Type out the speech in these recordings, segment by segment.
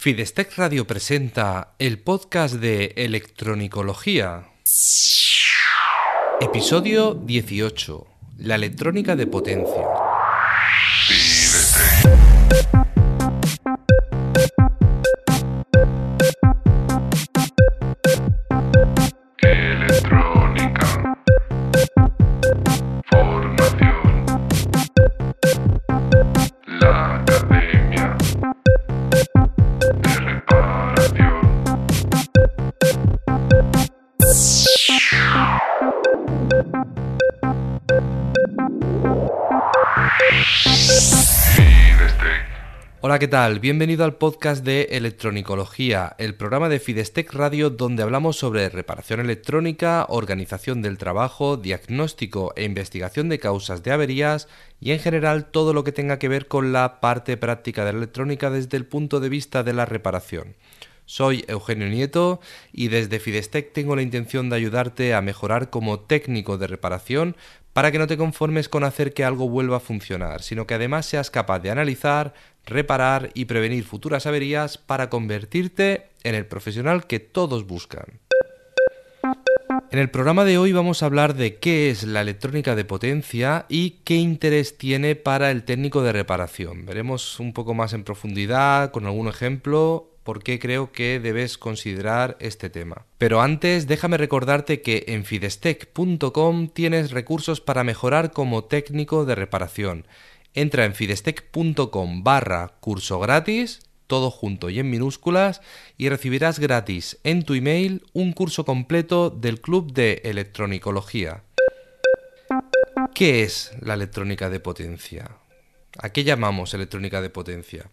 Fidestec Radio presenta el podcast de electronicología. Episodio 18. La electrónica de potencia. Hola, ¿qué tal? Bienvenido al podcast de Electronicología, el programa de Fidestec Radio donde hablamos sobre reparación electrónica, organización del trabajo, diagnóstico e investigación de causas de averías y en general todo lo que tenga que ver con la parte práctica de la electrónica desde el punto de vista de la reparación. Soy Eugenio Nieto y desde Fidestec tengo la intención de ayudarte a mejorar como técnico de reparación para que no te conformes con hacer que algo vuelva a funcionar, sino que además seas capaz de analizar, reparar y prevenir futuras averías para convertirte en el profesional que todos buscan. En el programa de hoy vamos a hablar de qué es la electrónica de potencia y qué interés tiene para el técnico de reparación. Veremos un poco más en profundidad, con algún ejemplo, por qué creo que debes considerar este tema. Pero antes, déjame recordarte que en fidestec.com tienes recursos para mejorar como técnico de reparación. Entra en fidestec.com barra curso gratis, todo junto y en minúsculas, y recibirás gratis en tu email un curso completo del Club de Electronicología. ¿Qué es la electrónica de potencia? ¿A qué llamamos electrónica de potencia?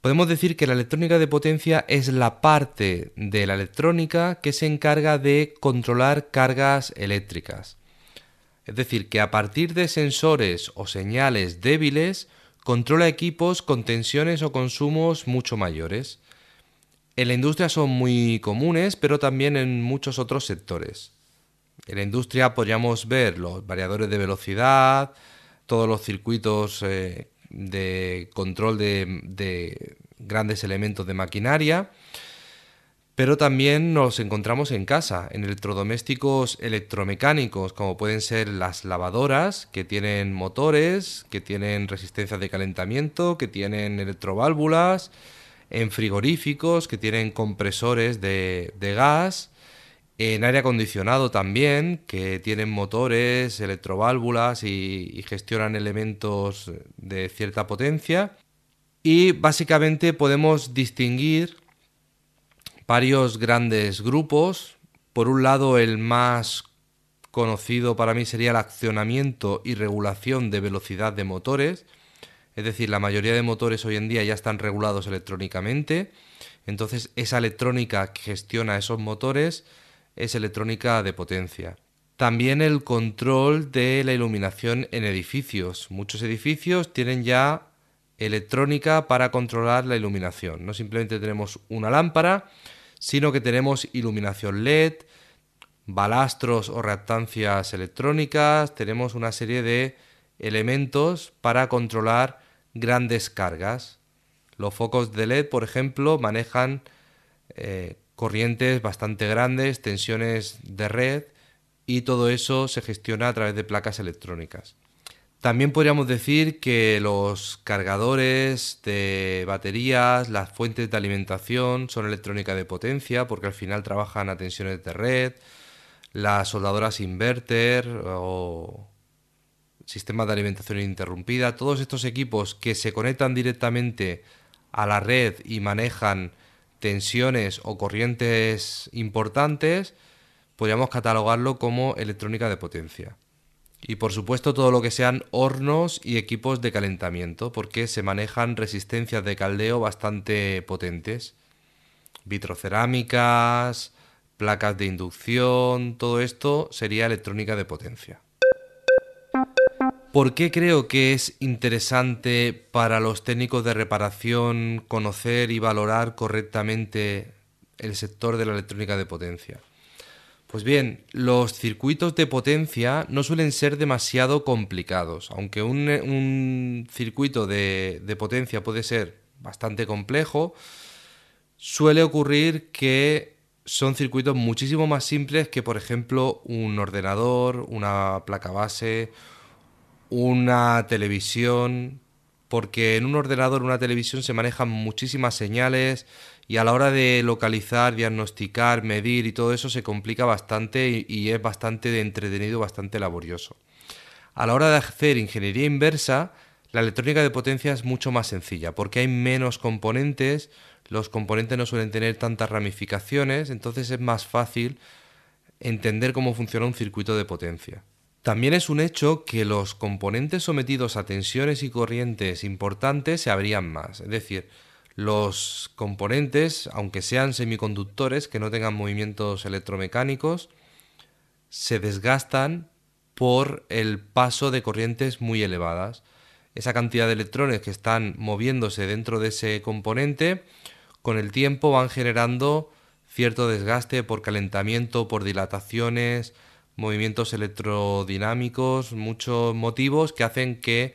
Podemos decir que la electrónica de potencia es la parte de la electrónica que se encarga de controlar cargas eléctricas. Es decir, que a partir de sensores o señales débiles controla equipos con tensiones o consumos mucho mayores. En la industria son muy comunes, pero también en muchos otros sectores. En la industria podríamos ver los variadores de velocidad, todos los circuitos eh, de control de, de grandes elementos de maquinaria, pero también nos encontramos en casa, en electrodomésticos electromecánicos, como pueden ser las lavadoras, que tienen motores, que tienen resistencia de calentamiento, que tienen electroválvulas, en frigoríficos, que tienen compresores de gas, en aire acondicionado también, que tienen motores, electroválvulas y, gestionan elementos de cierta potencia. Y básicamente podemos distinguir varios grandes grupos. Por un lado, el más conocido para mí sería el accionamiento y regulación de velocidad de motores. Es decir, la mayoría de motores hoy en día ya están regulados electrónicamente. Entonces, esa electrónica que gestiona esos motores es electrónica de potencia. También el control de la iluminación en edificios. Muchos edificios tienen ya electrónica para controlar la iluminación. No simplemente tenemos una lámpara, sino que tenemos iluminación LED, balastros o reactancias electrónicas, tenemos una serie de elementos para controlar grandes cargas. Los focos de LED, por ejemplo, manejan eh, corrientes bastante grandes, tensiones de red y todo eso se gestiona a través de placas electrónicas. También podríamos decir que los cargadores de baterías, las fuentes de alimentación son electrónica de potencia porque al final trabajan a tensiones de red, las soldadoras inverter o sistemas de alimentación ininterrumpida, todos estos equipos que se conectan directamente a la red y manejan tensiones o corrientes importantes, podríamos catalogarlo como electrónica de potencia. Y por supuesto todo lo que sean hornos y equipos de calentamiento, porque se manejan resistencias de caldeo bastante potentes. Vitrocerámicas, placas de inducción, todo esto sería electrónica de potencia. ¿Por qué creo que es interesante para los técnicos de reparación conocer y valorar correctamente el sector de la electrónica de potencia? Pues bien, los circuitos de potencia no suelen ser demasiado complicados, aunque un, circuito de potencia puede ser bastante complejo, suele ocurrir que son circuitos muchísimo más simples que, por ejemplo, un ordenador, una placa base, una televisión, porque en un ordenador, una televisión se manejan muchísimas señales y a la hora de localizar, diagnosticar, medir y todo eso se complica bastante y, es bastante entretenido, bastante laborioso. A la hora de hacer ingeniería inversa, la electrónica de potencia es mucho más sencilla porque hay menos componentes, los componentes no suelen tener tantas ramificaciones, entonces es más fácil entender cómo funciona un circuito de potencia. También es un hecho que los componentes sometidos a tensiones y corrientes importantes se abrían más, es decir, los componentes, aunque sean semiconductores, que no tengan movimientos electromecánicos, se desgastan por el paso de corrientes muy elevadas. Esa cantidad de electrones que están moviéndose dentro de ese componente con el tiempo van generando cierto desgaste por calentamiento, por dilataciones, movimientos electrodinámicos, muchos motivos que hacen que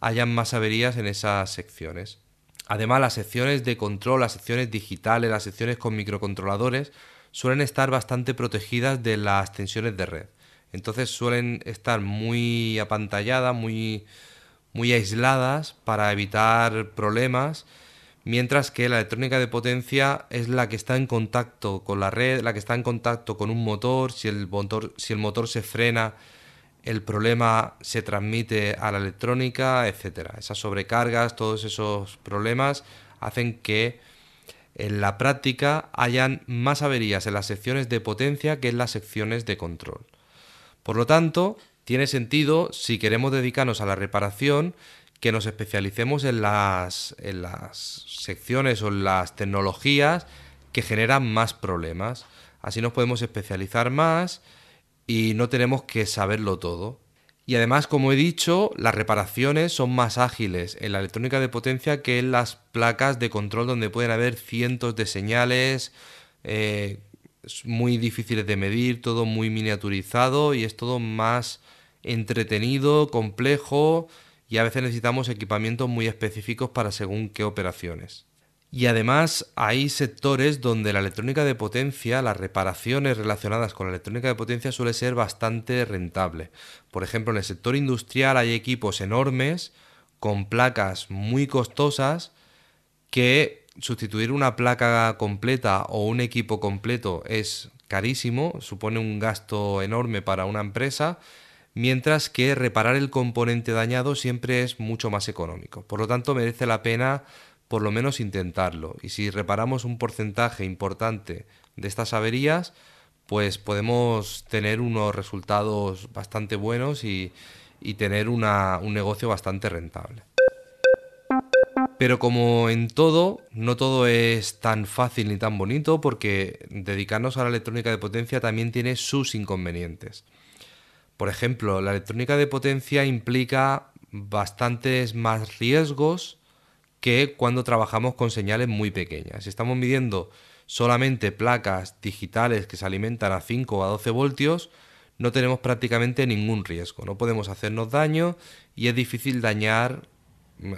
hayan más averías en esas secciones. Además, las secciones de control, las secciones digitales, las secciones con microcontroladores suelen estar bastante protegidas de las tensiones de red. Entonces suelen estar muy apantalladas, muy, muy aisladas para evitar problemas mientras que la electrónica de potencia es la que está en contacto con la red, la que está en contacto con un motor, si el motor, si el motor se frena, el problema se transmite a la electrónica, etcétera. Esas sobrecargas, todos esos problemas hacen que en la práctica hayan más averías en las secciones de potencia que en las secciones de control. Por lo tanto, tiene sentido, si queremos dedicarnos a la reparación, que nos especialicemos en las, en las secciones o en las tecnologías que generan más problemas. Así nos podemos especializar más y no tenemos que saberlo todo. Y además, como he dicho, las reparaciones son más ágiles en la electrónica de potencia que en las placas de control donde pueden haber cientos de señales eh, muy difíciles de medir, todo muy miniaturizado y es todo más entretenido, complejo y a veces necesitamos equipamientos muy específicos para según qué operaciones. Y además hay sectores donde la electrónica de potencia, las reparaciones relacionadas con la electrónica de potencia suele ser bastante rentable. Por ejemplo, en el sector industrial hay equipos enormes con placas muy costosas que sustituir una placa completa o un equipo completo es carísimo, supone un gasto enorme para una empresa mientras que reparar el componente dañado siempre es mucho más económico. Por lo tanto, merece la pena por lo menos intentarlo. Y si reparamos un porcentaje importante de estas averías, pues podemos tener unos resultados bastante buenos y, tener un negocio bastante rentable. Pero como en todo, no todo es tan fácil ni tan bonito porque dedicarnos a la electrónica de potencia también tiene sus inconvenientes. Por ejemplo, la electrónica de potencia implica bastantes más riesgos que cuando trabajamos con señales muy pequeñas. Si estamos midiendo solamente placas digitales que se alimentan a 5 o a 12 voltios, no tenemos prácticamente ningún riesgo. No podemos hacernos daño y es difícil dañar.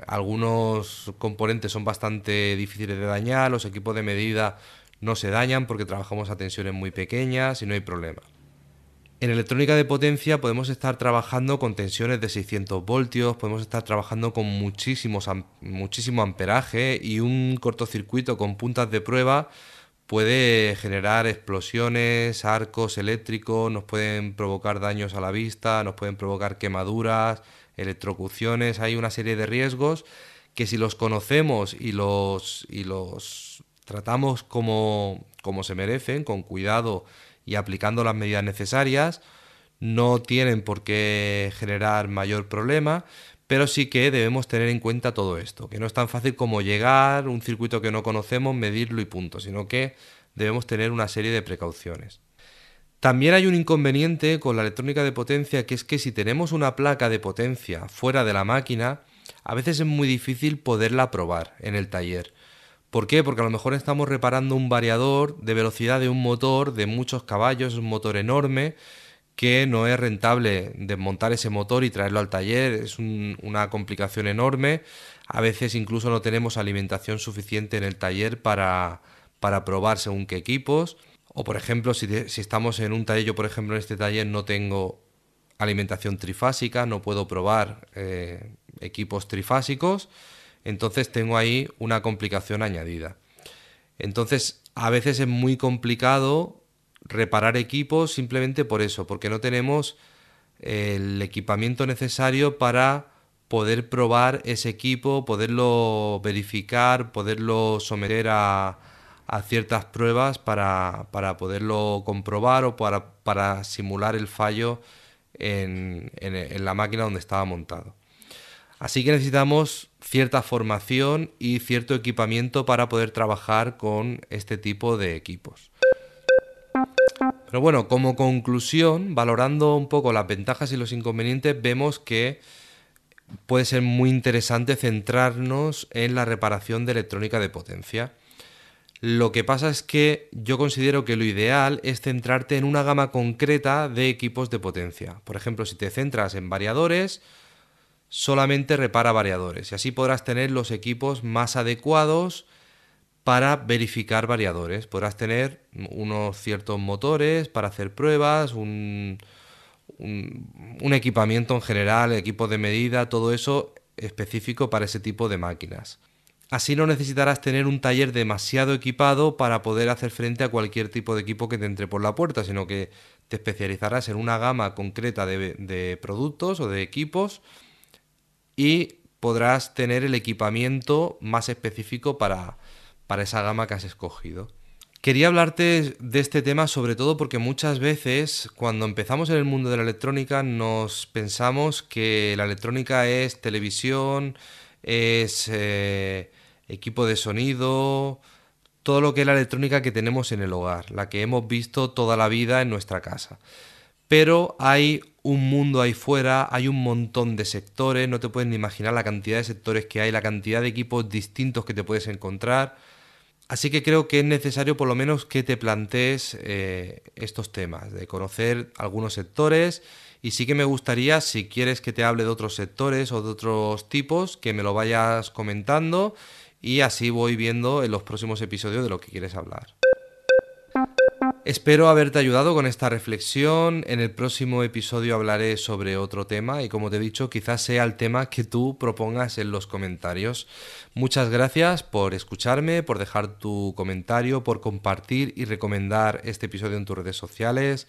Algunos componentes son bastante difíciles de dañar, los equipos de medida no se dañan porque trabajamos a tensiones muy pequeñas y no hay problema. En electrónica de potencia podemos estar trabajando con tensiones de 600 voltios, podemos estar trabajando con muchísimos, muchísimo amperaje y un cortocircuito con puntas de prueba puede generar explosiones, arcos eléctricos, nos pueden provocar daños a la vista, nos pueden provocar quemaduras, electrocuciones, hay una serie de riesgos que si los conocemos y los, y los tratamos como, como se merecen, con cuidado, y aplicando las medidas necesarias no tienen por qué generar mayor problema, pero sí que debemos tener en cuenta todo esto, que no es tan fácil como llegar, un circuito que no conocemos, medirlo y punto, sino que debemos tener una serie de precauciones. También hay un inconveniente con la electrónica de potencia, que es que si tenemos una placa de potencia fuera de la máquina, a veces es muy difícil poderla probar en el taller. ¿Por qué? Porque a lo mejor estamos reparando un variador de velocidad de un motor de muchos caballos, un motor enorme, que no es rentable desmontar ese motor y traerlo al taller, es una complicación enorme. A veces incluso no tenemos alimentación suficiente en el taller para, para probar según qué equipos. O por ejemplo, si, estamos en un taller, yo por ejemplo en este taller no tengo alimentación trifásica, no puedo probar eh, equipos trifásicos, entonces tengo ahí una complicación añadida. Entonces, a veces es muy complicado reparar equipos simplemente por eso, porque no tenemos el equipamiento necesario para poder probar ese equipo, poderlo verificar, poderlo someter a, ciertas pruebas para, para poderlo comprobar o para, para simular el fallo en- en la máquina donde estaba montado. Así que necesitamos cierta formación y cierto equipamiento para poder trabajar con este tipo de equipos. Pero bueno, como conclusión, valorando un poco las ventajas y los inconvenientes, vemos que puede ser muy interesante centrarnos en la reparación de electrónica de potencia. Lo que pasa es que yo considero que lo ideal es centrarte en una gama concreta de equipos de potencia. Por ejemplo, si te centras en variadores, solamente repara variadores y así podrás tener los equipos más adecuados para verificar variadores. Podrás tener unos ciertos motores para hacer pruebas, un, equipamiento en general, equipo de medida, todo eso específico para ese tipo de máquinas. Así no necesitarás tener un taller demasiado equipado para poder hacer frente a cualquier tipo de equipo que te entre por la puerta, sino que te especializarás en una gama concreta de productos o de equipos y podrás tener el equipamiento más específico para, para esa gama que has escogido. Quería hablarte de este tema sobre todo porque muchas veces cuando empezamos en el mundo de la electrónica nos pensamos que la electrónica es televisión, es eh, equipo de sonido, todo lo que es la electrónica que tenemos en el hogar, la que hemos visto toda la vida en nuestra casa. Pero hay un mundo ahí fuera, hay un montón de sectores, no te puedes ni imaginar la cantidad de sectores que hay, la cantidad de equipos distintos que te puedes encontrar. Así que creo que es necesario por lo menos que te plantees eh, estos temas, de conocer algunos sectores y sí que me gustaría, si quieres que te hable de otros sectores o de otros tipos, que me lo vayas comentando y así voy viendo en los próximos episodios de lo que quieres hablar. Espero haberte ayudado con esta reflexión. En el próximo episodio hablaré sobre otro tema y como te he dicho, quizás sea el tema que tú propongas en los comentarios. Muchas gracias por escucharme, por dejar tu comentario, por compartir y recomendar este episodio en tus redes sociales.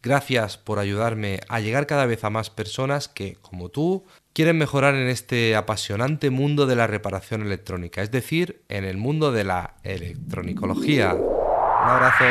Gracias por ayudarme a llegar cada vez a más personas que, como tú, quieren mejorar en este apasionante mundo de la reparación electrónica, es decir, en el mundo de la electronicología. Un abrazo.